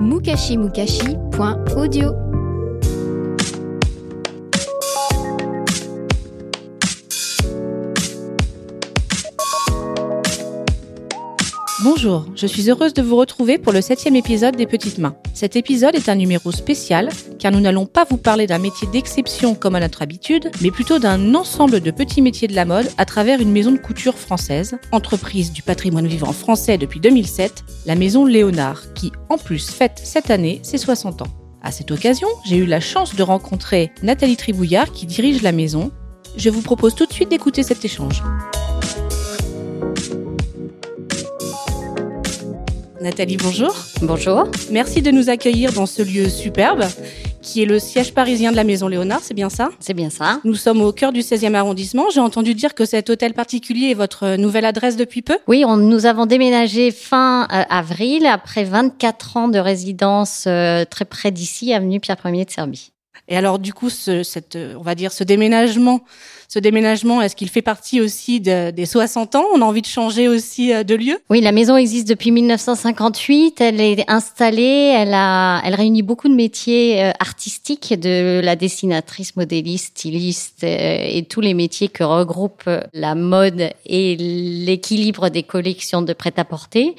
mukashimukashi.audio Bonjour, je suis heureuse de vous retrouver pour le septième épisode des Petites Mains. Cet épisode est un numéro spécial car nous n'allons pas vous parler d'un métier d'exception comme à notre habitude, mais plutôt d'un ensemble de petits métiers de la mode à travers une maison de couture française, entreprise du patrimoine vivant français depuis 2007, la maison Léonard, qui en plus fête cette année ses 60 ans. À cette occasion, j'ai eu la chance de rencontrer Nathalie Tribouillard qui dirige la maison. Je vous propose tout de suite d'écouter cet échange. Nathalie, bonjour. Bonjour. Merci de nous accueillir dans ce lieu superbe qui est le siège parisien de la Maison Léonard, c'est bien ça? C'est bien ça. Nous sommes au cœur du 16e arrondissement. J'ai entendu dire que cet hôtel particulier est votre nouvelle adresse depuis peu? Oui, on, nous avons déménagé fin euh, avril après 24 ans de résidence euh, très près d'ici, avenue Pierre Ier de Serbie. Et alors du coup, ce, cette, euh, on va dire ce déménagement, ce déménagement, est-ce qu'il fait partie aussi de- des 60 ans? On a envie de changer aussi euh, de lieu? Oui, la maison existe depuis 1958. Elle est installée. Elle a, elle réunit beaucoup de métiers euh, artistiques, de la dessinatrice, modéliste, styliste euh, et tous les métiers que regroupe euh, la mode et l'équilibre des collections de prêt-à-porter.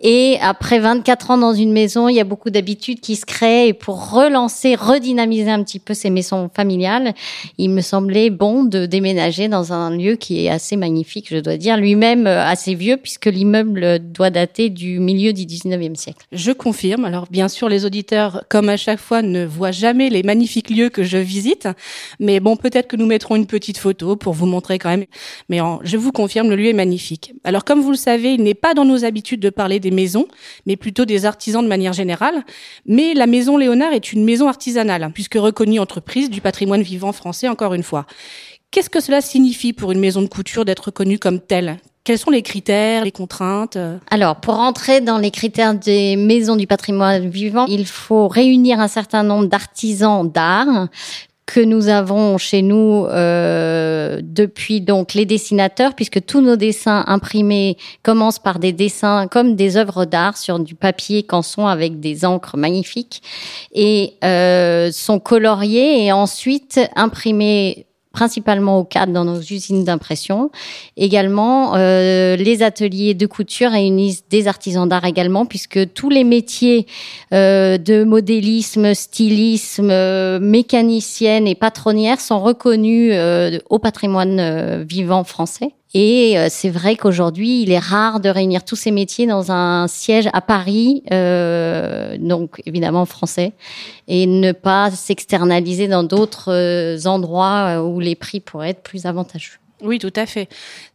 Et après 24 ans dans une maison, il y a beaucoup d'habitudes qui se créent. Et pour relancer, redynamiser un petit peu ces maisons familiales, il me semblait bon de déménager dans un lieu qui est assez magnifique, je dois dire, lui-même euh, assez vieux puisque l'immeuble doit dater du milieu du 19e siècle. Je confirme. Alors bien sûr, les auditeurs, comme à chaque fois, ne voient jamais les magnifiques lieux que je visite. Mais bon, peut-être que nous mettrons une petite photo pour vous montrer quand même. Mais je vous confirme, le lieu est magnifique. Alors comme vous le savez, il n'est pas dans nos habitudes de parler des maisons, mais plutôt des artisans de manière générale. Mais la maison Léonard est une maison artisanale, puisque reconnue entreprise du patrimoine vivant français, encore une fois. Qu'est-ce que cela signifie pour une maison de couture d'être reconnue comme telle? Quels sont les critères, les contraintes euh Alors, pour rentrer dans les critères des maisons du patrimoine vivant, il faut réunir un certain nombre d'artisans d'art que nous avons chez nous euh, depuis donc les dessinateurs, puisque tous nos dessins imprimés commencent par des dessins comme des œuvres d'art sur du papier canson avec des encres magnifiques et euh, sont coloriés et ensuite imprimés principalement au cadre dans nos usines d'impression. Également, euh, les ateliers de couture réunissent des artisans d'art également, puisque tous les métiers euh, de modélisme, stylisme, euh, mécanicienne et patronnière sont reconnus euh, au patrimoine euh, vivant français. Et euh, c'est vrai qu'aujourd'hui, il est rare de réunir tous ces métiers dans un siège à Paris, euh, donc évidemment français, et ne pas s'externaliser dans d'autres euh, endroits euh, où les prix pourraient être plus avantageux. Oui, tout à fait.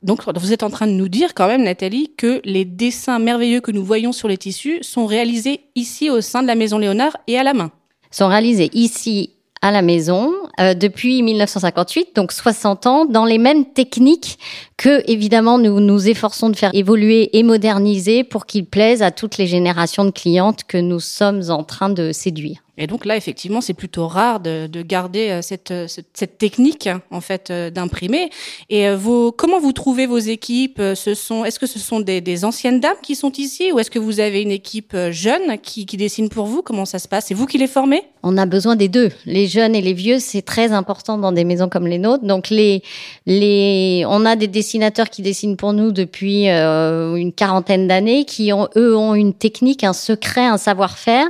Donc, vous êtes en train de nous dire quand même, Nathalie, que les dessins merveilleux que nous voyons sur les tissus sont réalisés ici au sein de la Maison Léonard et à la main. sont réalisés ici à la maison euh, depuis 1958, donc 60 ans, dans les mêmes techniques que évidemment nous nous efforçons de faire évoluer et moderniser pour qu'ils plaisent à toutes les générations de clientes que nous sommes en train de séduire. Et donc là, effectivement, c'est plutôt rare de, de garder euh, cette, euh, cette, technique en fait euh, d'imprimer. Et vos, comment vous trouvez vos équipes Ce sont, est-ce que ce sont des, des anciennes dames qui sont ici, ou est-ce que vous avez une équipe jeune qui, qui dessine pour vous? Comment ça se passe? C'est vous qui les formez? On a besoin des deux, les jeunes et les vieux, c'est très important dans des maisons comme les nôtres. Donc les les on a des dessinateurs qui dessinent pour nous depuis euh, une quarantaine d'années qui ont eux ont une technique, un secret, un savoir-faire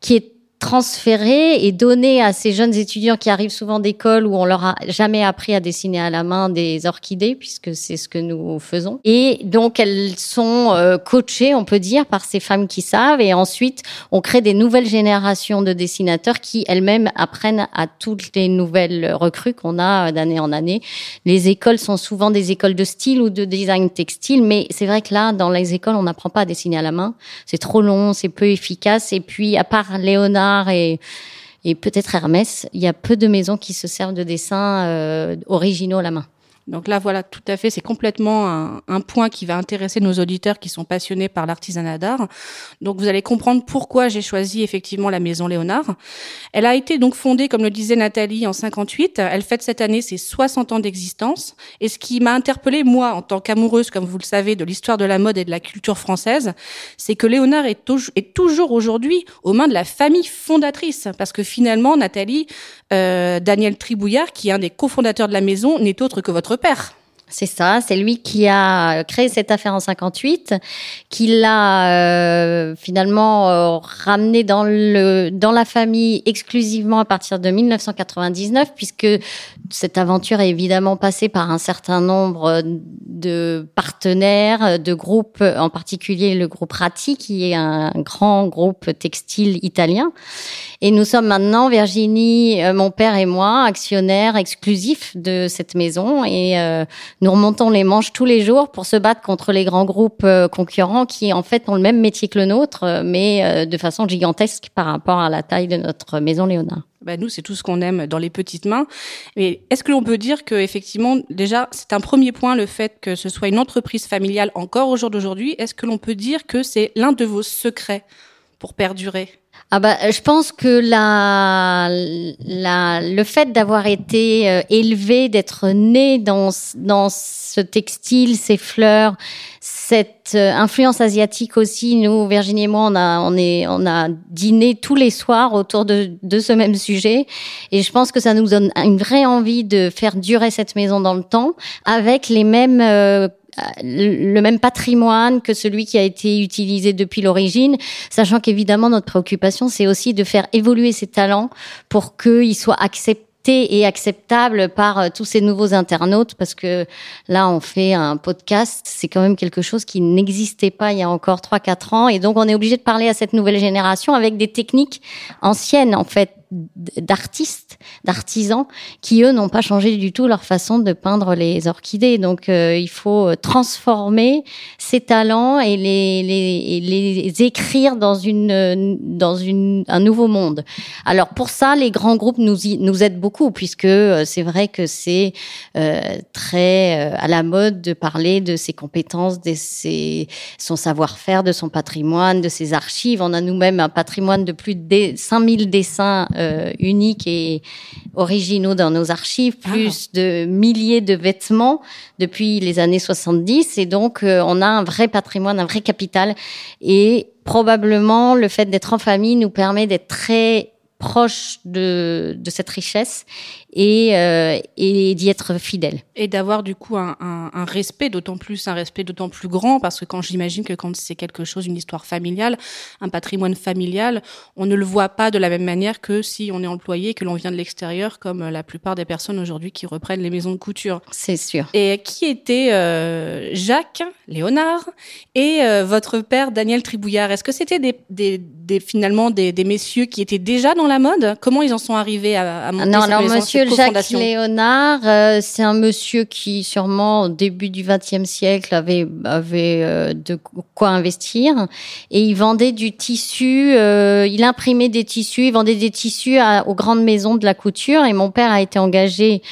qui est transférer et donner à ces jeunes étudiants qui arrivent souvent d'école où on leur a jamais appris à dessiner à la main des orchidées puisque c'est ce que nous faisons. Et donc elles sont euh, coachées, on peut dire, par ces femmes qui savent et ensuite on crée des nouvelles générations de dessinateurs qui elles-mêmes apprennent à toutes les nouvelles recrues qu'on a d'année en année. Les écoles sont souvent des écoles de style ou de design textile, mais c'est vrai que là, dans les écoles, on n'apprend pas à dessiner à la main. C'est trop long, c'est peu efficace. Et puis, à part Léonard et, peut-être Hermès, il y a peu de maisons qui se servent de dessins euh, originaux à la main. Donc là, voilà, tout à fait, c'est complètement un, point qui va intéresser nos auditeurs qui sont passionnés par l'artisanat d'art. Donc vous allez comprendre pourquoi j'ai choisi effectivement la maison Léonard. Elle a été donc fondée, comme le disait Nathalie, en 58. Elle fête cette année ses 60 ans d'existence. Et ce qui m'a interpellée, moi, en tant qu'amoureuse, comme vous le savez, de l'histoire de la mode et de la culture française, c'est que Léonard est, est toujours aujourd'hui aux mains de la famille fondatrice. Parce que finalement, Nathalie, euh, Daniel Tribouillard, qui est un des cofondateurs de la maison, n'est autre que votre père. C'est ça, c'est lui qui a créé cette affaire en 58, qui l'a euh, finalement euh, ramené dans le dans la famille exclusivement à partir de 1999, puisque cette aventure est évidemment passée par un certain nombre de partenaires, de groupes, en particulier le groupe Ratti, qui est un grand groupe textile italien. Et nous sommes maintenant, Virginie, euh, mon père et moi, actionnaires exclusifs de cette maison, et nous remontons les manches tous les jours pour se battre contre les grands groupes euh, concurrents qui, en fait, ont le même métier que le nôtre, euh, mais euh, de façon gigantesque par rapport à la taille de notre maison Léonard. Ben nous, c'est tout ce qu'on aime dans les petites mains. Mais est-ce que l'on peut dire que effectivement, déjà, c'est un premier point le fait que ce soit une entreprise familiale encore au jour d'aujourd'hui. Est-ce que l'on peut dire que c'est l'un de vos secrets pour perdurer? Ah bah, je pense que la, la, le fait d'avoir été euh, élevé, d'être né dans, dans ce textile, ces fleurs, cette euh, influence asiatique aussi. Nous, Virginie et moi, on a, on est, on a dîné tous les soirs autour de, de ce même sujet. Et je pense que ça nous donne une vraie envie de faire durer cette maison dans le temps avec les mêmes euh, le même patrimoine que celui qui a été utilisé depuis l'origine, sachant qu'évidemment notre préoccupation c'est aussi de faire évoluer ces talents pour qu'ils soient acceptés et acceptables par euh, tous ces nouveaux internautes parce que là on fait un podcast, c'est quand même quelque chose qui n'existait pas il y a encore 3 4 ans et donc on est obligé de parler à cette nouvelle génération avec des techniques anciennes en fait d'artistes, d'artisans, qui eux n'ont pas changé du tout leur façon de peindre les orchidées. Donc euh, il faut transformer ces talents et les, les, les écrire dans une dans une un nouveau monde. Alors pour ça, les grands groupes nous nous aident beaucoup puisque euh, c'est vrai que c'est euh, très à la mode de parler de ses compétences, de ses son savoir-faire, de son patrimoine, de ses archives. On a nous-mêmes un patrimoine de plus de 5000 dessins euh, uniques et originaux dans nos archives, ah. plus de milliers de vêtements depuis les années 70. Et donc, euh, on a un vrai patrimoine, un vrai capital. Et probablement, le fait d'être en famille nous permet d'être très proche de, de cette richesse et, euh, et d'y être fidèle. Et d'avoir du coup un, un, un respect, d'autant plus un respect d'autant plus grand, parce que quand j'imagine que quand c'est quelque chose, une histoire familiale, un patrimoine familial, on ne le voit pas de la même manière que si on est employé, que l'on vient de l'extérieur, comme la plupart des personnes aujourd'hui qui reprennent les maisons de couture. C'est sûr. Et qui était euh, Jacques Léonard et euh, votre père Daniel Tribouillard? Est-ce que c'était des, des, des, finalement des, des, messieurs qui étaient déjà dans la mode? Comment ils en sont arrivés à, à monter non, cette non, maison, monsieur Jacques Léonard, euh, c'est un monsieur qui sûrement au début du XXe siècle avait avait euh, de quoi investir et il vendait du tissu. Euh, il imprimait des tissus, il vendait des tissus à, aux grandes maisons de la couture et mon père a été engagé.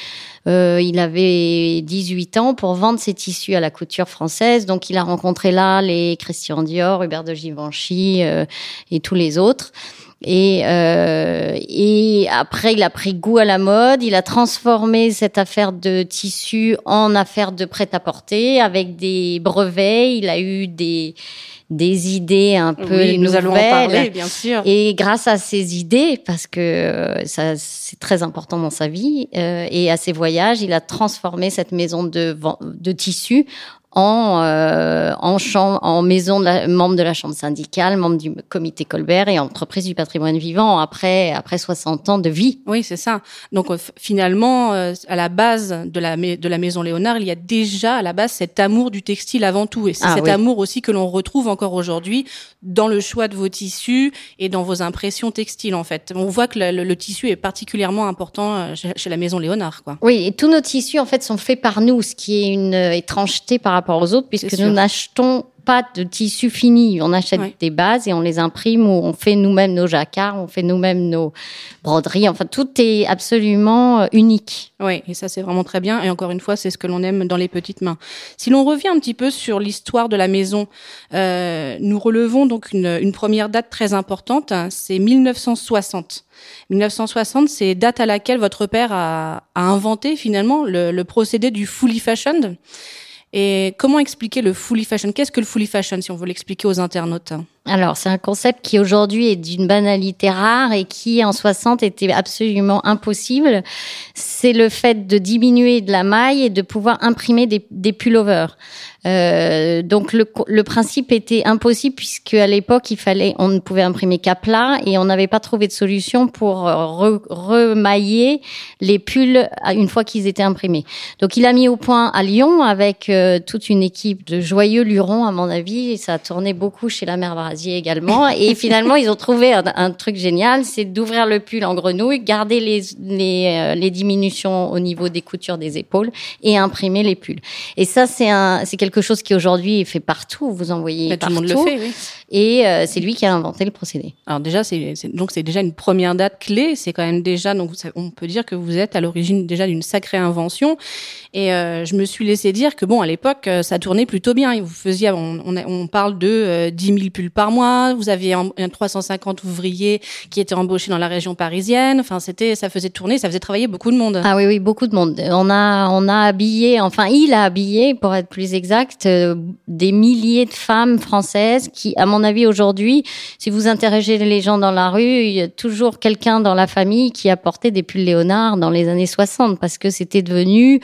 il avait 18 ans pour vendre ses tissus à la couture française. Donc, il a rencontré là les Christian Dior, Hubert de Givenchy et tous les autres. Et, euh, et après, il a pris goût à la mode. Il a transformé cette affaire de tissu en affaire de prêt-à-porter avec des brevets. Il a eu des des idées un peu oui, nouvelles. Nous allons en parler, bien sûr. Et grâce à ces idées, parce que euh, ça c'est très important dans sa vie, euh, et à ses voyages, il a transformé cette maison de de tissu en euh, en, chambre, en maison de la, membre de la chambre syndicale, membre du comité Colbert et entreprise du patrimoine vivant après après 60 ans de vie. Oui, c'est ça. Donc euh, finalement, euh, à la base de la de la maison Léonard, il y a déjà à la base cet amour du textile avant tout, et c'est Ah cet oui. amour aussi que l'on retrouve encore aujourd'hui dans le choix de vos tissus et dans vos impressions textiles. En fait, on voit que le, le- le tissu est particulièrement important euh, chez, chez la maison Léonard, quoi. Oui, et tous nos tissus en fait sont faits par nous, ce qui est une étrangeté par rapport aux autres, puisque nous n'achetons pas de tissus finis. On achète Oui. des bases et on les imprime ou on fait nous-mêmes nos jacquards, on fait nous-mêmes nos broderies. Enfin, tout est absolument euh, unique. Oui, et ça c'est vraiment très bien. Et encore une fois, c'est ce que l'on aime dans les petites mains. Si l'on revient un petit peu sur l'histoire de la maison, euh, nous relevons donc une, une première date très importante, hein, c'est 1960. 1960, c'est date à laquelle votre père a, a inventé finalement le, le procédé du fully fashioned. Et comment expliquer le fully fashion? Qu'est-ce que le fully fashion, si on veut l'expliquer aux internautes? Alors, c'est un concept qui aujourd'hui est d'une banalité rare et qui en 60 était absolument impossible. C'est le fait de diminuer de la maille et de pouvoir imprimer des, des pullovers. Euh, donc le, le principe était impossible puisque à l'époque il fallait on ne pouvait imprimer qu'à plat et on n'avait pas trouvé de solution pour euh, re- remailler les pulls une fois qu'ils étaient imprimés. Donc il a mis au point à Lyon avec euh, toute une équipe de joyeux lurons à mon avis et ça a tourné beaucoup chez la mère Brasier également et finalement ils ont trouvé un, un truc génial c'est d'ouvrir le pull en grenouille garder les les, euh, les diminutions au niveau des coutures des épaules et imprimer les pulls et ça c'est un c'est quelque chose qui aujourd'hui est fait partout vous en voyez Bah, Tout le monde le fait, oui. et euh, c'est lui qui a inventé le procédé Alors déjà, c'est donc c'est déjà une première date clé. C'est quand même déjà donc on peut dire que vous êtes à l'origine déjà d'une sacrée invention. Et euh, je me suis laissé dire que bon à l'époque ça tournait plutôt bien. Vous faisiez on, on parle de euh, 10 000 pulls par mois. Vous aviez un, un 350 ouvriers qui étaient embauchés dans la région parisienne. Enfin c'était ça faisait tourner, ça faisait travailler beaucoup de monde. Ah oui, oui, beaucoup de monde. On a, on a habillé, enfin, il a habillé, pour être plus exact, euh, des milliers de femmes françaises qui, à mon avis, aujourd'hui, si vous interrogez les gens dans la rue, il y a toujours quelqu'un dans la famille qui a porté des pulls Léonard dans les années 60 parce que c'était devenu,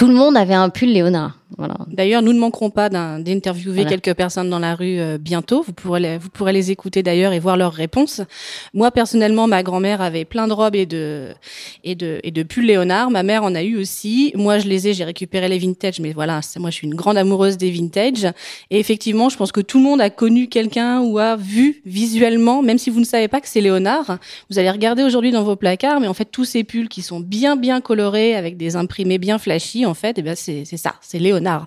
tout le monde avait un pull Léonard. Voilà. D'ailleurs, nous ne manquerons pas d'interviewer Voilà. quelques personnes dans la rue euh, bientôt. Vous pourrez, les, vous pourrez les écouter d'ailleurs et voir leurs réponses. Moi, personnellement, ma grand-mère avait plein de robes et de et de et de pulls Léonard. Ma mère en a eu aussi. Moi, je les ai. J'ai récupéré les vintage, mais voilà, moi, je suis une grande amoureuse des vintage. Et effectivement, je pense que tout le monde a connu quelqu'un ou a vu visuellement, même si vous ne savez pas que c'est Léonard. Vous allez regarder aujourd'hui dans vos placards, mais en fait, tous ces pulls qui sont bien bien colorés avec des imprimés bien flashy, en fait, eh ben c'est ça, c'est Léonard.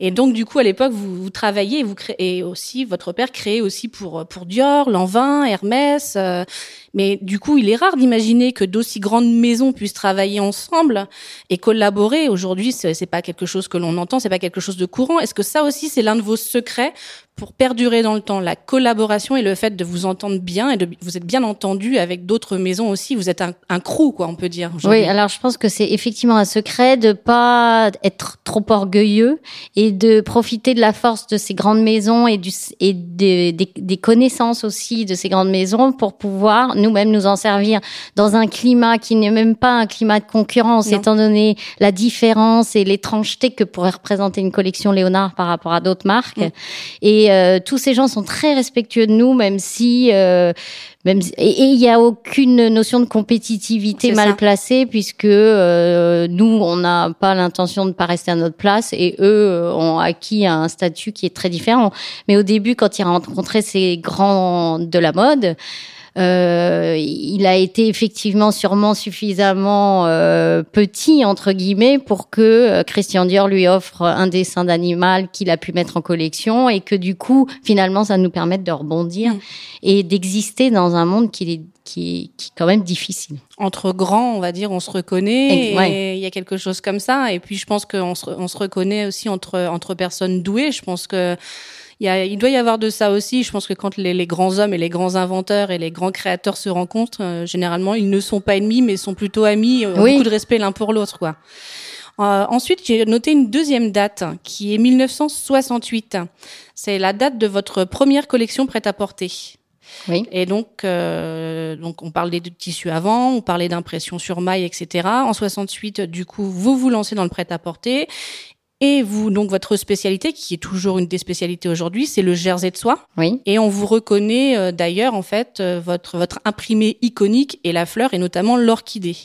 Et donc du coup à l'époque vous, travaillez, vous créez aussi votre père créait aussi pour pour Dior, Lanvin, Hermès. euh, mais du coup il est rare d'imaginer que d'aussi grandes maisons puissent travailler ensemble et collaborer. Aujourd'hui c'est pas quelque chose que l'on entend, c'est pas quelque chose de courant. Est-ce que ça aussi c'est l'un de vos secrets pour perdurer dans le temps, la collaboration et le fait de vous entendre bien et de vous êtes bien entendu avec d'autres maisons aussi. Vous êtes un, un crew quoi on peut dire. Oui, alors je pense que c'est effectivement un secret de pas être trop orgueilleux et de profiter de la force de ces grandes maisons et, du, et des, des, des connaissances aussi de ces grandes maisons pour pouvoir nous-mêmes nous en servir dans un climat qui n'est même pas un climat de concurrence, Non. étant donné la différence et l'étrangeté que pourrait représenter une collection Léonard par rapport à d'autres marques. Mm. Et euh, tous ces gens sont très respectueux de nous, même si... Euh, même si- et il n'y a aucune notion de compétitivité mal ça. placée puisque euh, nous on n'a pas l'intention de pas rester à notre place et eux ont acquis un statut qui est très différent. Mais au début, quand il a rencontré ces grands de la mode, euh, il a été effectivement sûrement suffisamment euh, petit entre guillemets pour que euh, Christian Dior lui offre un dessin d'animal qu'il a pu mettre en collection et que du coup finalement ça nous permette de rebondir Mm. et d'exister dans un monde qui est qui, qui est quand même difficile. entre grands, on va dire, on se reconnaît. Ex- ouais. Et il y a quelque chose comme ça. Et puis, je pense qu'on se, on se reconnaît aussi entre entre personnes douées. Je pense que il, y a, il doit y avoir de ça aussi. Je pense que quand les, les grands hommes et les grands inventeurs et les grands créateurs se rencontrent, euh, généralement, ils ne sont pas ennemis, mais sont plutôt amis, ont Oui. beaucoup de respect l'un pour l'autre, quoi. Euh, ensuite, j'ai noté une deuxième date qui est 1968. C'est la date de votre première collection prêt-à-porter. Oui. Et donc, euh, donc on parlait de tissu avant, on parlait d'impression sur maille, etc. En 68, du coup, vous vous lancez dans le prêt-à-porter. Et vous, donc votre spécialité, qui est toujours une des spécialités aujourd'hui, c'est le jersey de soie. Oui. Et on vous reconnaît euh, d'ailleurs en fait euh, votre votre imprimé iconique et la fleur et notamment l'orchidée.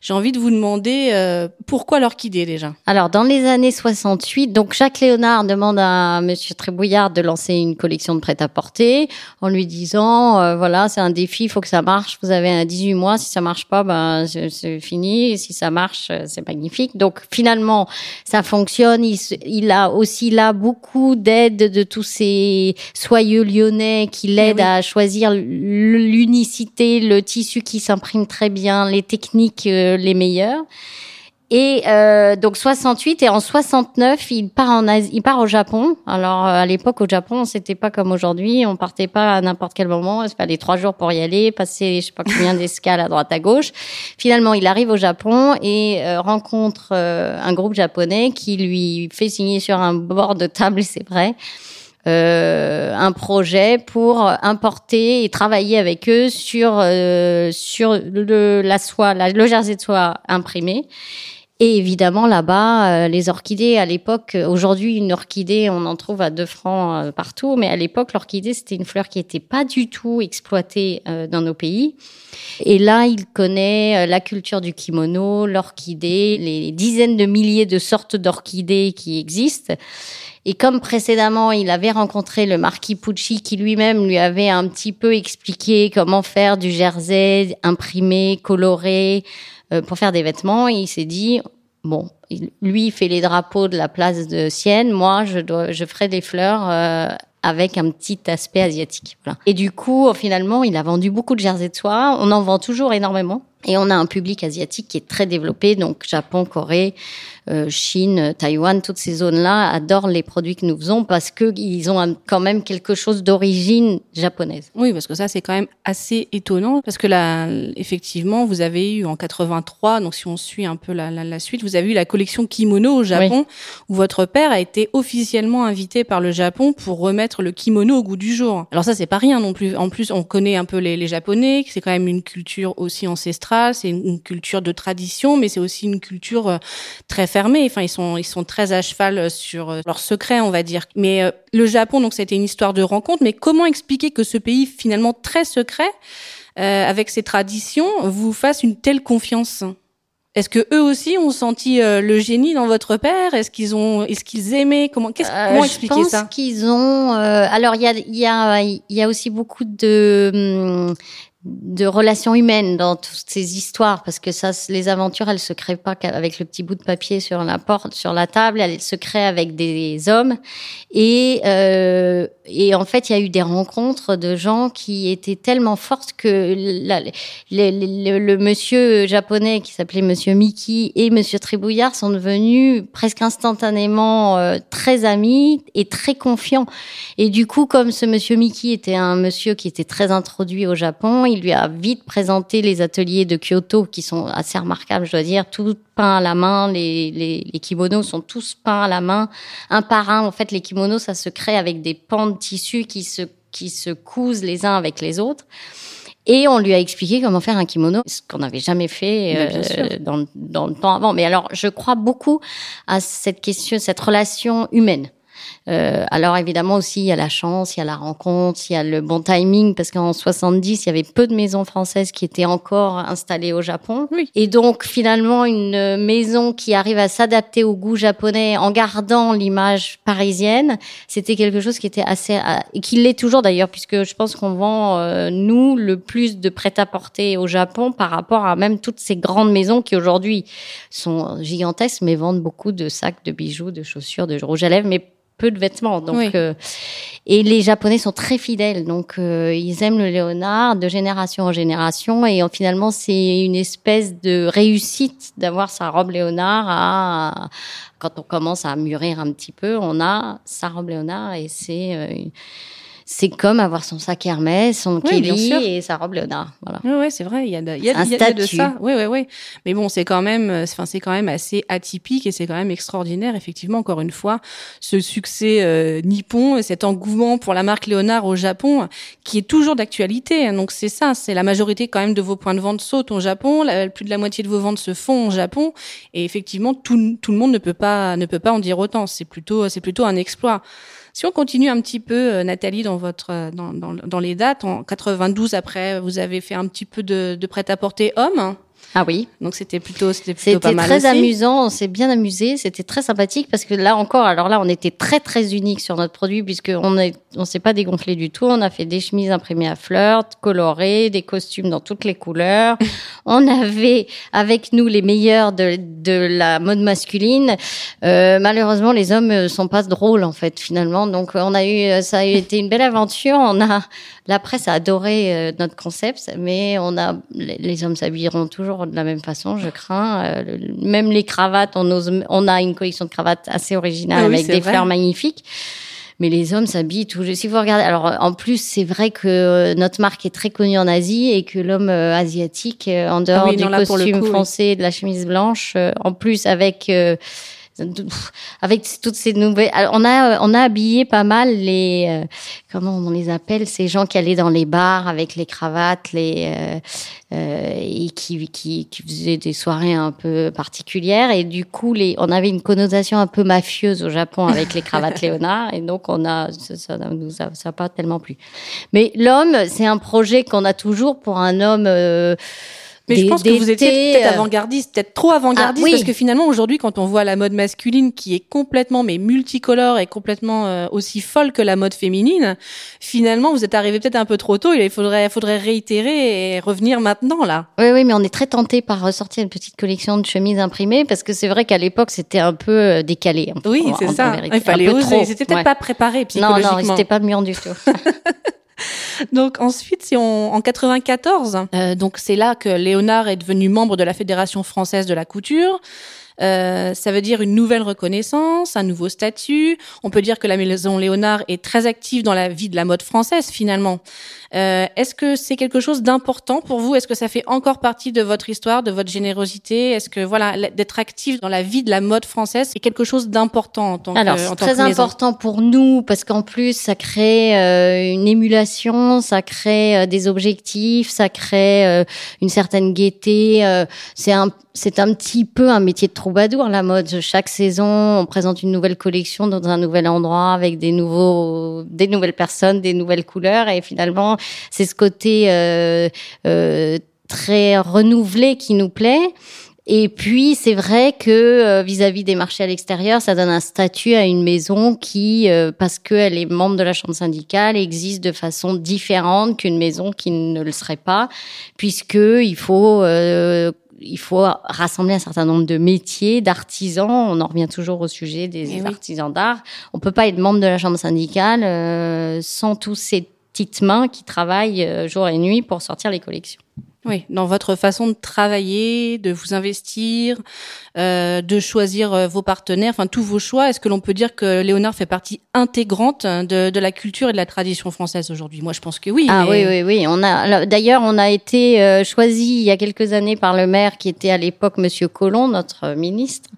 J'ai envie de vous demander euh, pourquoi l'orchidée déjà? Alors, dans les années 68, donc Jacques Léonard demande à Monsieur Trébouillard de lancer une collection de prêt-à-porter en lui disant, euh, voilà, c'est un défi, il faut que ça marche. Vous avez un 18 mois, si ça marche pas, ben c'est fini. Et si ça marche, euh, c'est magnifique. Donc finalement, ça fonctionne. Il, il a aussi là beaucoup d'aide de tous ces soyeux lyonnais qui l'aident oui. à choisir l'unicité, le tissu qui s'imprime très bien, les techniques les meilleurs. Et euh, donc 68 et en 69, il part en Asie, il part au Japon. Alors euh, à l'époque au Japon, c'était pas comme aujourd'hui, on partait pas à n'importe quel moment, il fallait trois jours pour y aller, passer je sais pas combien d'escales à droite à gauche. Finalement, il arrive au Japon et euh, rencontre euh, un groupe japonais qui lui fait signer sur un bord de table, c'est vrai, un projet pour importer et travailler avec eux sur euh, sur la soie, la, le jersey de soie imprimé. Et évidemment, là-bas, euh, les orchidées, à l'époque, aujourd'hui, une orchidée, on en trouve à 2 francs euh, partout, mais à l'époque, l'orchidée, c'était une fleur qui n'était pas du tout exploitée euh, dans nos pays. Et là, il connaît euh, la culture du kimono, l'orchidée, les dizaines de milliers de sortes d'orchidées qui existent. Et comme précédemment, il avait rencontré le marquis Pucci qui lui-même lui avait un petit peu expliqué comment faire du jersey imprimé, coloré euh, pour faire des vêtements, il s'est dit bon, lui il fait les drapeaux de la place de Sienne, moi je dois, je ferai des fleurs. euh, avec un petit aspect asiatique. Et du coup, finalement, il a vendu beaucoup de jerseys de soie. On en vend toujours énormément. Et on a un public asiatique qui est très développé, donc Japon, Corée, euh, Chine, Taïwan, toutes ces zones-là adorent les produits que nous faisons parce que ils ont quand même quelque chose d'origine japonaise. Oui, parce que ça c'est quand même assez étonnant parce que là, effectivement, vous avez eu en 83, donc si on suit un peu la, la, la suite, vous avez eu la collection kimono au Japon où votre père a été officiellement invité par le Japon pour remettre le kimono au goût du jour. Alors ça c'est pas rien non plus. En plus, on connaît un peu les, les Japonais, c'est quand même une culture aussi ancestrale, c'est une, une culture de tradition, mais c'est aussi une culture euh, très fermée. Enfin, ils sont ils sont très à cheval sur euh, leurs secrets, on va dire. Mais euh, le Japon, donc c'était une histoire de rencontre. Mais comment expliquer que ce pays finalement très secret, euh, avec ses traditions, vous fasse une telle confiance? Est-ce que eux aussi ont senti euh, le génie dans votre père? Est-ce qu'ils ont, est-ce qu'ils aimaient? Comment, qu'est-ce, Euh, comment je expliquer pense ça? qu'ils ont. euh, alors il y a, il y a, il y a aussi beaucoup de hum, de relations humaines dans toutes ces histoires parce que ça, les aventures, elles se créent pas qu'avec le petit bout de papier sur la porte, sur la table. Elles se créent avec des hommes et euh, et en fait, il y a eu des rencontres de gens qui étaient tellement fortes que le, monsieur japonais qui s'appelait Monsieur Mickey et Monsieur Tribouillard sont devenus presque instantanément euh, très amis et très confiants. Et du coup, comme ce Monsieur Mickey était un monsieur qui était très introduit au Japon, il lui a vite présenté les ateliers de Kyoto qui sont assez remarquables, je dois dire, tout peint à la main, les, les, les kimonos sont tous peints à la main, un par un. En fait, les kimonos, ça se crée avec des pans de tissu qui se, qui se cousent les uns avec les autres. Et on lui a expliqué comment faire un kimono, ce qu'on n'avait jamais fait euh, dans, dans le temps avant. Mais alors, je crois beaucoup à cette question, cette relation humaine. Euh, alors évidemment aussi il y a la chance, il y a la rencontre, il y a le bon timing parce qu'en 70 il y avait peu de maisons françaises qui étaient encore installées au Japon. Oui. Et donc finalement une maison qui arrive à s'adapter au goût japonais en gardant l'image parisienne, c'était quelque chose qui était assez et qui l'est toujours d'ailleurs puisque je pense qu'on vend euh, nous le plus de prêt-à-porter au Japon par rapport à même toutes ces grandes maisons qui aujourd'hui sont gigantesques mais vendent beaucoup de sacs, de bijoux, de chaussures, de rouge à lèvres mais peu de vêtements. Donc, Oui. euh, et les Japonais sont très fidèles, donc euh, ils aiment le léonard de génération en génération, et euh, finalement c'est une espèce de réussite d'avoir sa robe léonard. À, quand on commence à mûrir un petit peu, on a sa robe léonard, et c'est euh, c'est comme avoir son sac Hermès, son Oui, Kelly et sa robe Léonard. Voilà. Ouais, ouais, c'est vrai, il y a de, y a, Un y a- de ça. Oui, oui, oui. Mais bon, c'est quand même, euh, enfin, c'est quand même assez atypique et c'est quand même extraordinaire, effectivement, encore une fois, ce succès euh, nippon, et cet engouement pour la marque Léonard au Japon, qui est toujours d'actualité. hein. Donc c'est ça, c'est la majorité quand même de vos points de vente sautent au Japon, la- plus de la moitié de vos ventes se font au Japon, et effectivement, tout, tout le monde ne peut pas, ne peut pas en dire autant. C'est plutôt, c'est plutôt un exploit. Si on continue un petit peu, euh, Nathalie, dans votre euh, dans, dans, dans les dates, en 92 après, vous avez fait un petit peu de, de prêt-à-porter homme, Ah oui. donc c'était plutôt c'était plutôt pas C'était mal très aussi. amusant, on s'est bien amusé, c'était très sympathique parce que là encore, alors là, on était très très unique sur notre produit puisque on est, on s'est pas dégonflé du tout. On a fait des chemises imprimées à fleurs, colorées, des costumes dans toutes les couleurs. on avait avec nous les meilleurs de, de la mode masculine. Euh, malheureusement, les hommes euh, sont pas drôles en fait finalement. Donc on a eu, euh, ça a été une belle aventure. On a la presse a adoré euh, notre concept, mais on a les, hommes s'habilleront toujours de la même façon, je crains. Euh, même les cravates, on ose, on a une collection de cravates assez originale Ah oui, avec des vrai. fleurs magnifiques. Mais les hommes s'habillent toujours. Si vous regardez, alors en plus c'est vrai que euh, notre marque est très connue en Asie et que l'homme euh, asiatique, euh, en dehors Ah oui, du non, là, costume coup, oui. et de la chemise blanche, euh, en plus avec euh, avec toutes ces nouvelles. Alors, on a on a habillé pas mal les euh, comment on les appelle ces gens qui allaient dans les bars avec les cravates, les euh, euh, et qui, qui qui faisaient des soirées un peu particulières et du coup les on avait une connotation un peu mafieuse au Japon avec les cravates Léonard et donc on a ça, ça nous a, ça a pas tellement plu. Mais l'homme, c'est un projet qu'on a toujours pour un homme. Mais je pense que vous étiez peut-être euh, avant-gardiste, peut-être trop avant-gardiste, Ah, oui. parce que finalement aujourd'hui, quand on voit la mode masculine qui est complètement mais multicolore et complètement euh, aussi folle que la mode féminine, finalement vous êtes arrivé peut-être un peu trop tôt. Il faudrait, faudrait réitérer et revenir maintenant là. Oui, oui, mais on est très tenté par ressortir une petite collection de chemises imprimées parce que c'est vrai qu'à l'époque c'était un peu euh, décalé. en- Oui, en- c'est en- en ça. vérité. Il fallait oser. C'était peut-être ouais. pas préparé Non, psychologiquement. non, c'était pas mûr du tout. Donc ensuite, si on en 94, euh, donc c'est là que Léonard est devenu membre de la Fédération française de la couture. Euh, ça veut dire une nouvelle reconnaissance, un nouveau statut. On peut dire que la maison Léonard est très active dans la vie de la mode française finalement. Euh, Est-ce que c'est quelque chose d'important pour vous? Est-ce que ça fait encore partie de votre histoire, de votre générosité? Est-ce que voilà, d'être actif dans la vie de la mode française est quelque chose d'important en tant Alors, que tant très que important pour nous parce qu'en plus, ça crée euh, une émulation, ça crée euh, des objectifs, ça crée euh, une certaine gaieté. c'est un, c'est un petit peu un métier de troubadour, la mode. Chaque saison, on présente une nouvelle collection dans un nouvel endroit avec des nouveaux, des nouvelles personnes, des nouvelles couleurs et finalement, c'est ce côté euh, euh, très renouvelé qui nous plaît. Et puis, c'est vrai que euh, vis-à-vis des marchés à l'extérieur, ça donne un statut à une maison qui, parce qu'elle est membre de la chambre syndicale, existe de façon différente qu'une maison qui ne le serait pas, puisque il faut euh, il faut rassembler un certain nombre de métiers, d'artisans. On en revient toujours au sujet des Eh oui. artisans d'art. On peut pas être membre de la chambre syndicale euh, sans tous ces petites mains qui travaillent euh, jour et nuit pour sortir les collections. Oui, dans votre façon de travailler, de vous investir, euh, de choisir euh, vos partenaires, enfin tous vos choix. Est-ce que l'on peut dire que Léonard fait partie intégrante de, de la culture et de la tradition française aujourd'hui? Moi, je pense que oui. Ah mais- oui, oui, oui. On a d'ailleurs, on a été euh, choisi il y a quelques années par le maire qui était à l'époque Monsieur Collomb, notre ministre,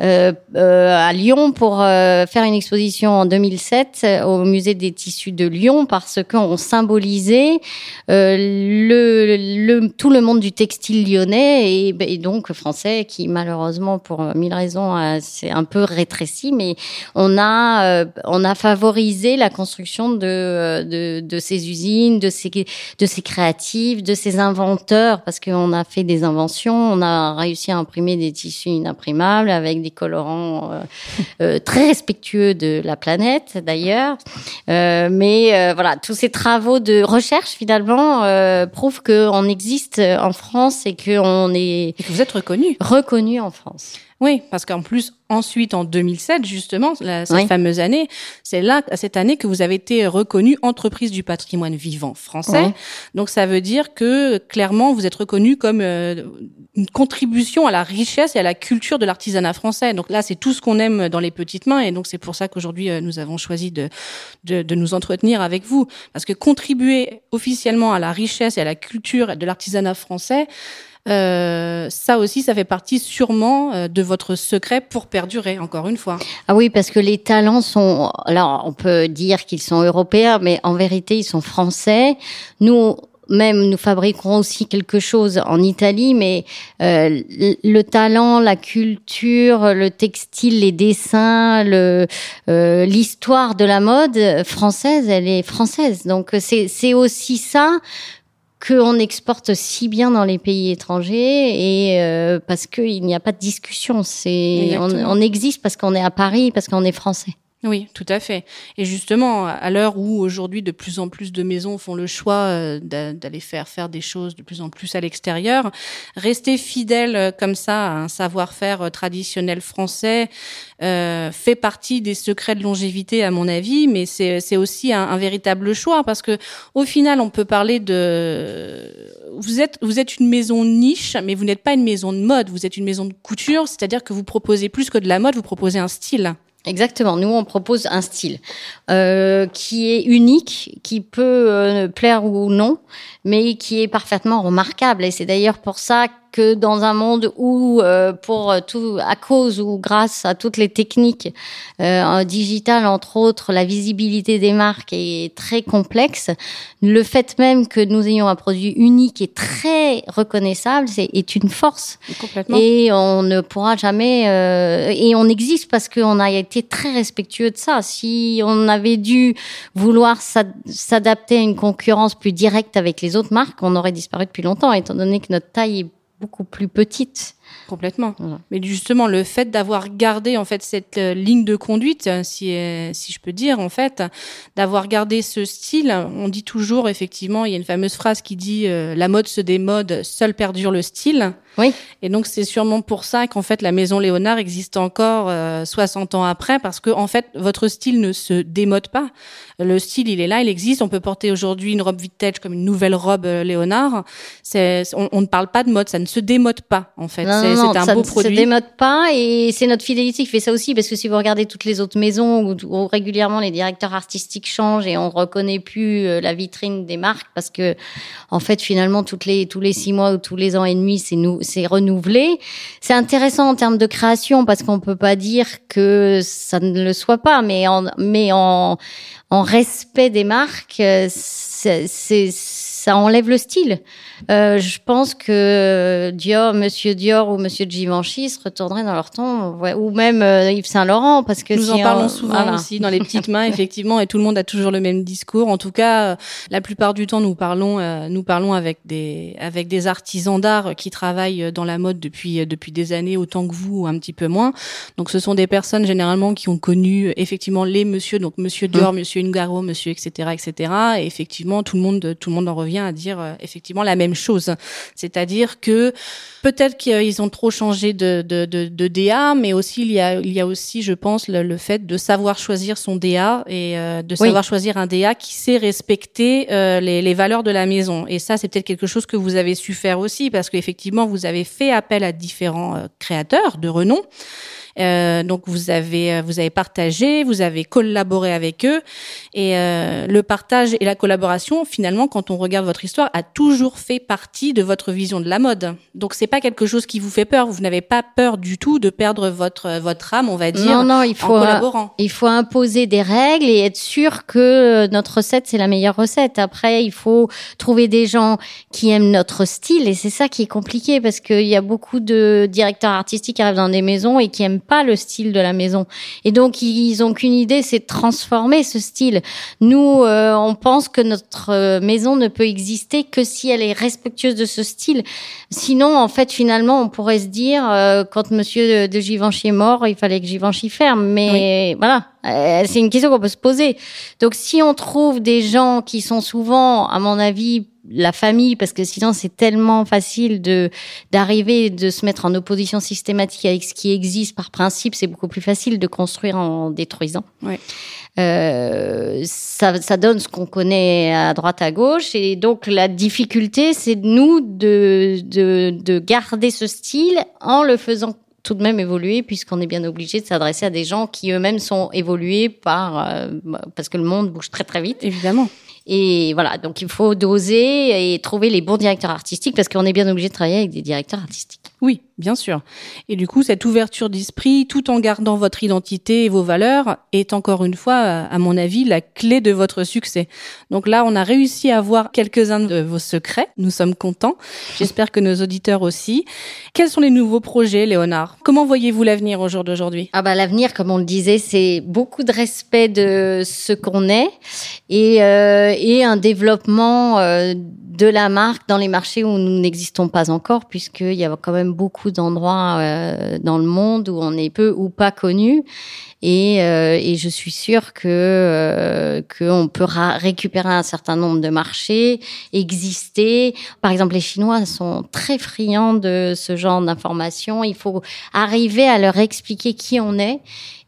euh, euh, à Lyon pour euh, faire une exposition en 2007 euh, au musée des tissus de Lyon parce qu'on symbolisait euh, le, tout le monde du textile lyonnais et, et donc français qui malheureusement pour euh, mille raisons euh, c'est un peu rétréci, mais on a euh, on a favorisé la construction de de, ces usines, de ces de ces créatifs, de ces inventeurs parce qu'on a fait des inventions, on a réussi à imprimer des tissus inimprimables avec des colorants très respectueux de la planète d'ailleurs. Mais voilà, tous ces travaux de recherche finalement prouvent qu'on existe en France et qu'on est Et que vous êtes reconnu. reconnu en France. Oui, parce qu'en plus, ensuite, en 2007, justement, la, cette Oui. fameuse année, c'est là, cette année, que vous avez été reconnue entreprise du patrimoine vivant français. Oui. Donc, ça veut dire que, clairement, vous êtes reconnue comme euh, une contribution à la richesse et à la culture de l'artisanat français. Donc là, c'est tout ce qu'on aime dans les petites mains. Et donc, c'est pour ça qu'aujourd'hui, euh, nous avons choisi de, de, de nous entretenir avec vous. Parce que contribuer officiellement à la richesse et à la culture de l'artisanat français, euh, ça aussi, ça fait partie sûrement euh, de votre secret pour perdurer, encore une fois. Ah oui, parce que les talents sont. Alors, on peut dire qu'ils sont européens, mais en vérité, ils sont français. Nous. Même nous fabriquerons aussi quelque chose en Italie, mais euh, le, le talent, la culture, le textile, les dessins, le euh, l'histoire de la mode française, elle est française. Donc c'est aussi ça qu'on exporte si bien dans les pays étrangers et euh, parce qu'il n'y a pas de discussion. C'est on, on existe parce qu'on est à Paris, parce qu'on est français. Oui, tout à fait. Et justement, à l'heure où aujourd'hui de plus en plus de maisons font le choix euh, d'a- d'aller faire faire des choses de plus en plus à l'extérieur, rester fidèle euh, comme ça à un savoir-faire euh, traditionnel français euh, fait partie des secrets de longévité à mon avis, mais c'est c'est aussi un, un véritable choix parce que au final, on peut parler de vous êtes vous êtes une maison niche, mais vous n'êtes pas une maison de mode, vous êtes une maison de couture, c'est-à-dire que vous proposez plus que de la mode, vous proposez un style. Exactement. Nous, on propose un style euh, qui est unique, qui peut euh, plaire ou non, mais qui est parfaitement remarquable. Et c'est d'ailleurs pour ça que dans un monde où, euh, pour tout, à cause ou grâce à toutes les techniques euh, digitales, entre autres, la visibilité des marques est très complexe. Le fait même que nous ayons un produit unique et très reconnaissable, c'est est une force. Complètement. Et on ne pourra jamais. euh, et on existe parce qu'on a été très respectueux de ça. Si on avait dû vouloir s'ad- s'adapter à une concurrence plus directe avec les autres marques, on aurait disparu depuis longtemps, étant donné que notre taille est beaucoup plus petite. Complètement. Voilà. Mais justement, le fait d'avoir gardé en fait cette euh, ligne de conduite, euh, si euh, si je peux dire en fait, d'avoir gardé ce style, on dit toujours effectivement, il y a une fameuse phrase qui dit euh, la mode se démode, seul perdure le style. Oui. Et donc c'est sûrement pour ça qu'en fait la maison Léonard existe encore euh, 60 ans après parce que en fait votre style ne se démode pas. Le style il est là, il existe. On peut porter aujourd'hui une robe vintage comme une nouvelle robe euh, Léonard. C'est on, on ne parle pas de mode, ça ne se démode pas en fait. Non, C'est un ça beau produit. démode pas et c'est notre fidélité qui fait ça aussi parce que si vous regardez toutes les autres maisons où, où régulièrement les directeurs artistiques changent et on reconnaît plus euh, la vitrine des marques parce que en fait finalement toutes les tous les six mois ou tous les ans et demi c'est nous c'est renouvelé. C'est intéressant en termes de création parce qu'on peut pas dire que ça ne le soit pas mais en mais en en respect des marques euh, c'est- ça enlève le style. Euh, je pense que Dior, Monsieur Dior ou Monsieur Givenchy se retourneraient dans leur temps, ouais, ou même euh, Yves Saint Laurent, parce que Nous si en parlons on- souvent voilà. aussi dans les petites mains, effectivement, et tout le monde a toujours le même discours. En tout cas, euh, la plupart du temps, nous parlons, nous parlons avec des avec des artisans d'art qui travaillent dans la mode depuis depuis des années, autant que vous, ou un petit peu moins. Donc, ce sont des personnes généralement qui ont connu effectivement les monsieur, donc Monsieur Dior, Monsieur Ungaro, Monsieur etc. etc. Et effectivement, tout le monde tout le monde en revient à dire euh, effectivement la même chose, c'est-à-dire que peut-être qu'ils ont trop changé de, de, de, de DA, mais aussi il y a, il y a aussi, je pense, le, le fait de savoir choisir son DA et euh, de Oui. savoir choisir un DA qui sait respecter euh, les, les valeurs de la maison. Et ça, c'est peut-être quelque chose que vous avez su faire aussi, parce qu'effectivement, vous avez fait appel à différents euh, créateurs de renom. Euh, donc vous avez euh, vous avez partagé, vous avez collaboré avec eux et euh, le partage et la collaboration finalement quand on regarde votre histoire a toujours fait partie de votre vision de la mode. Donc c'est pas quelque chose qui vous fait peur, vous n'avez pas peur du tout de perdre votre votre âme, on va dire Non, non, il faut, en euh, collaborant. il faut imposer des règles et être sûr que notre recette, c'est la meilleure recette. Après, il faut trouver des gens qui aiment notre style et c'est ça qui est compliqué parce qu'il y a beaucoup de directeurs artistiques qui arrivent dans des maisons et qui aiment pas le style de la maison. Et donc, ils ont qu'une idée, c'est de transformer ce style. Nous, euh, on pense que notre euh, maison ne peut exister que si elle est respectueuse de ce style. Sinon, en fait, finalement, on pourrait se dire, euh, quand Monsieur de Givenchy est mort, il fallait que Givenchy ferme. Mais voilà, euh, c'est une question qu'on peut se poser. Donc, si on trouve des gens qui sont souvent, à mon avis, la famille, parce que sinon c'est tellement facile de d'arriver de se mettre en opposition systématique avec ce qui existe par principe. C'est beaucoup plus facile de construire en détruisant. Ouais. Euh, ça, ça donne ce qu'on connaît à droite à gauche et donc la difficulté c'est de nous de, de de garder ce style en le faisant tout de même évoluer puisqu'on est bien obligé de s'adresser à des gens qui eux-mêmes sont évolués par euh, parce que le monde bouge très très vite. Évidemment. Et voilà, donc il faut doser et trouver les bons directeurs artistiques parce qu'on est bien obligé de travailler avec des directeurs artistiques. Oui, bien sûr. Et du coup, cette ouverture d'esprit, tout en gardant votre identité et vos valeurs, est encore une fois, à mon avis, la clé de votre succès. Donc là, on a réussi à voir quelques-uns de vos secrets. Nous sommes contents. J'espère que nos auditeurs aussi. Quels sont les nouveaux projets, Léonard? Comment voyez-vous l'avenir au jour d'aujourd'hui? Ah bah l'avenir, comme on le disait, c'est beaucoup de respect de ce qu'on est et, euh, et un développement euh, de la marque dans les marchés où nous n'existons pas encore, puisqu'il y a quand même beaucoup d'endroits euh, dans le monde où on est peu ou pas connu. Et, euh, et je suis sûre que euh, qu'on peut récupérer un certain nombre de marchés, exister. Par exemple, les Chinois sont très friands de ce genre d'informations. Il faut arriver à leur expliquer qui on est.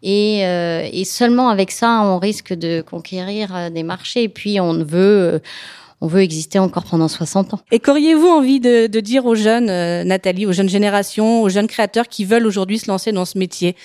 Et, euh, et seulement avec ça, on risque de conquérir euh, des marchés. Et puis, on veut on veut exister encore pendant 60 ans. Et qu'auriez-vous envie de, de, dire aux jeunes, euh, Nathalie, aux jeunes générations, aux jeunes créateurs qui veulent aujourd'hui se lancer dans ce métier?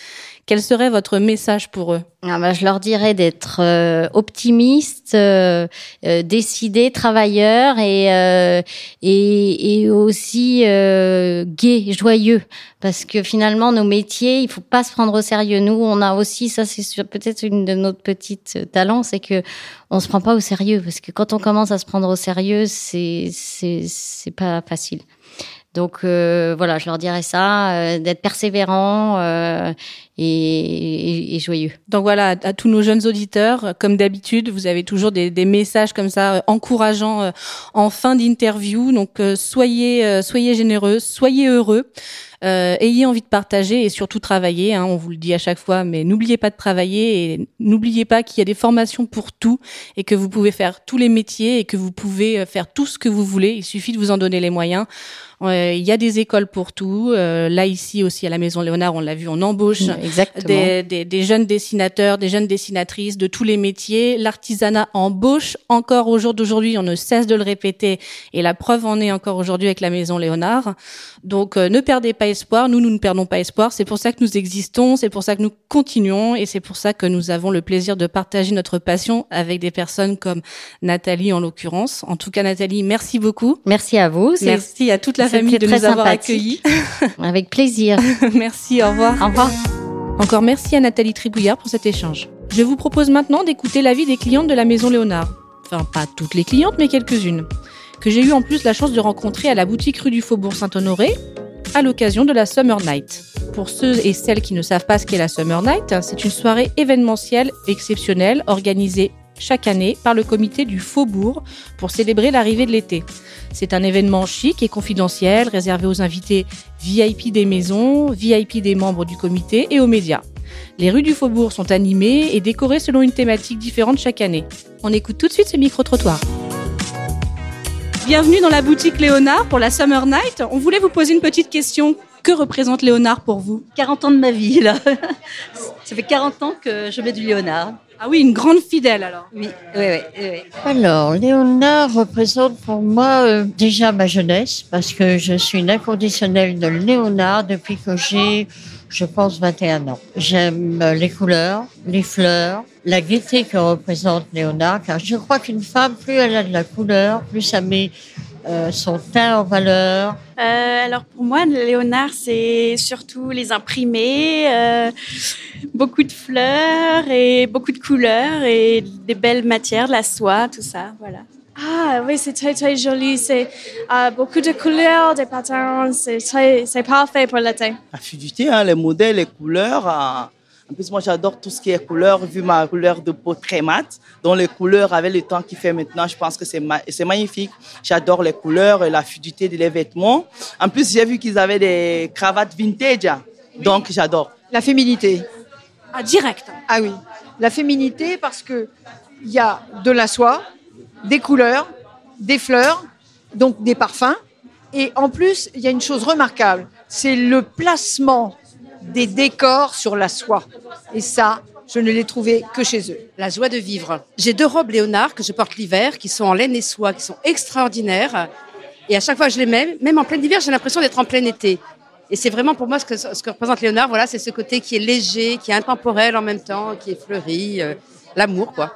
Quel serait votre message pour eux? Ah bah, Je leur dirais d'être euh, optimistes, euh, euh, décidés, travailleurs et, euh, et, et, aussi euh, gays, joyeux. Parce que finalement, nos métiers, il faut pas se prendre au sérieux. Nous, on a aussi, ça c'est peut-être une de nos petites talents, c'est que on se prend pas au sérieux. Parce que quand on commence à se prendre au sérieux, c'est c'est pas facile. Donc euh, voilà, je leur dirais ça, euh, d'être persévérant euh, et, et, joyeux. Donc voilà, à, tous nos jeunes auditeurs, comme d'habitude, vous avez toujours des, des, messages comme ça encourageants en fin d'interview. Donc soyez soyez généreux, soyez heureux. Euh, ayez envie de partager et surtout travailler. Hein, on vous le dit à chaque fois, mais n'oubliez pas de travailler et n'oubliez pas qu'il y a des formations pour tout et que vous pouvez faire tous les métiers et que vous pouvez faire tout ce que vous voulez. Il suffit de vous en donner les moyens. Euh, il y a des écoles pour tout. Euh, là, ici aussi, à la Maison Léonard, on l'a vu, on embauche des, des, des, jeunes dessinateurs, des jeunes dessinatrices de tous les métiers. L'artisanat embauche encore au jour d'aujourd'hui. On ne cesse de le répéter. Et la preuve en est encore aujourd'hui avec la Maison Léonard. Donc, euh, ne perdez pas espoir. Nous, nous ne perdons pas espoir. C'est pour ça que nous existons. C'est pour ça que nous continuons. Et c'est pour ça que nous avons le plaisir de partager notre passion avec des personnes comme Nathalie, en l'occurrence. En tout cas, Nathalie, merci beaucoup. Merci à vous. Merci à toute la famille de nous avoir accueillis. Avec plaisir. merci, au revoir. Au revoir. Encore merci à Nathalie Tribouillard pour cet échange. Je vous propose maintenant d'écouter l'avis des clientes de la Maison Léonard. Enfin, pas toutes les clientes, mais quelques-unes. Que j'ai eu en plus la chance de rencontrer à la boutique rue du Faubourg Saint-Honoré à l'occasion de la Summer Night. Pour ceux et celles qui ne savent pas ce qu'est la Summer Night, c'est une soirée événementielle exceptionnelle organisée chaque année par le comité du Faubourg pour célébrer l'arrivée de l'été. C'est un événement chic et confidentiel réservé aux invités VIP des maisons, VIP des membres du comité et aux médias. Les rues du Faubourg sont animées et décorées selon une thématique différente chaque année. On écoute tout de suite ce micro-trottoir. Bienvenue dans la boutique Léonard pour la Summer Night. On voulait vous poser une petite question. Que représente Léonard pour vous? 40 ans de ma vie, là. Ça fait 40 ans que je mets du Léonard. Ah oui, une grande fidèle alors. Oui, oui, oui. Alors, Léonard représente pour moi euh, déjà ma jeunesse, parce que je suis une inconditionnelle de Léonard depuis que j'ai, je pense, 21 ans. J'aime les couleurs, les fleurs, la gaieté que représente Léonard, car je crois qu'une femme, plus elle a de la couleur, plus ça met euh, son teint en valeur. Euh, alors pour moi, Léonard, c'est surtout les imprimés, euh, beaucoup de fleurs et beaucoup de couleurs et des belles matières, de la soie, tout ça, voilà. Ah oui, c'est très très joli. C'est euh, beaucoup de couleurs, des patterns. C'est c'est parfait pour l'été. La fluidité, hein, les modèles, les couleurs. En plus, moi, j'adore tout ce qui est couleur, vu ma couleur de peau très mate. Donc, les couleurs, avec le temps qu'il fait maintenant, je pense que c'est ma magnifique. J'adore les couleurs et la fluidité des vêtements. En plus, j'ai vu qu'ils avaient des cravates vintage. Donc, j'adore. La féminité. Ah, direct. Ah oui. La féminité parce que il y a de la soie, des couleurs, des fleurs donc des parfums. Et en plus, il y a une chose remarquable, c'est le placement des décors sur la soie. Et ça, je ne l'ai trouvé que chez eux. La joie de vivre. J'ai deux robes Léonard que je porte l'hiver, qui sont en laine et soie, qui sont extraordinaires. Et à chaque fois que je les mets, même en plein hiver, j'ai l'impression d'être en plein été. Et c'est vraiment pour moi ce que, représente Léonard. Voilà, c'est ce côté qui est léger, qui est intemporel en même temps, qui est fleuri, euh, l'amour, quoi.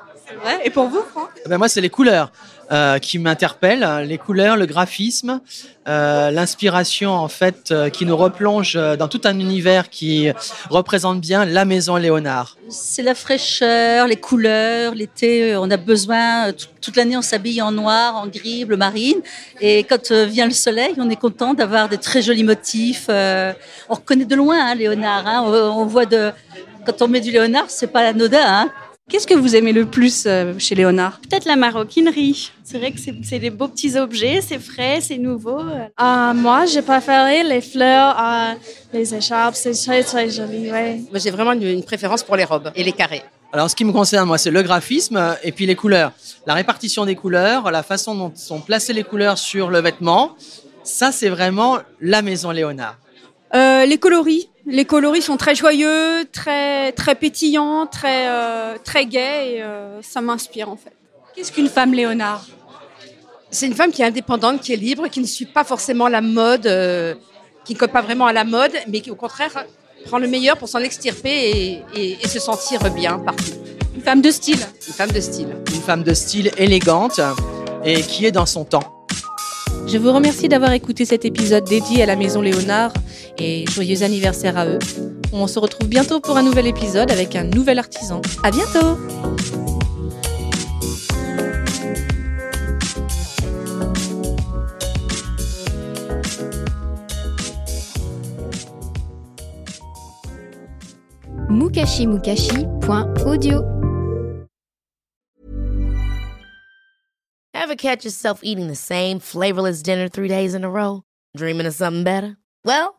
Et pour vous, Franck Eh ben moi, c'est les couleurs euh, qui m'interpellent. Les couleurs, le graphisme, euh, l'inspiration, en fait, euh, qui nous replonge dans tout un univers qui représente bien la maison Léonard. C'est la fraîcheur, les couleurs. L'été, on a besoin, tout- toute l'année, on s'habille en noir, en gris, bleu marine. Et quand vient le soleil, on est content d'avoir des très jolis motifs. Euh, on reconnaît de loin hein, Léonard. hein. On, on voit de. Quand on met du Léonard, c'est pas anodin. Hein. Qu'est-ce que vous aimez le plus euh, chez Léonard? Peut-être la maroquinerie. C'est vrai que c'est c'est des beaux petits objets, c'est frais, c'est nouveau. Euh, moi, j'ai préféré les fleurs, euh, les écharpes. C'est très, très joli, ouais. Moi, j'ai vraiment une, une préférence pour les robes et les carrés. Alors, en ce qui me concerne, moi, c'est le graphisme et puis les couleurs. La répartition des couleurs, la façon dont sont placées les couleurs sur le vêtement, ça, c'est vraiment la maison Léonard. Euh, les coloris. Les coloris sont très joyeux, très, très pétillants, très, euh, très gais et euh, ça m'inspire en fait. Qu'est-ce qu'une femme Léonard? C'est une femme qui est indépendante, qui est libre, qui ne suit pas forcément la mode, euh, qui ne colle pas vraiment à la mode, mais qui au contraire prend le meilleur pour s'en extirper et, et- et se sentir bien partout. Une femme de style? Une femme de style. Une femme de style élégante et qui est dans son temps. Je vous remercie d'avoir écouté cet épisode dédié à la Maison Léonard et joyeux anniversaire à eux. On se retrouve bientôt pour un nouvel épisode avec un nouvel artisan. À bientôt! mukashimukashi.audio. Ever catch yourself eating the same flavorless dinner three days in a row? Dreaming of something better? Well,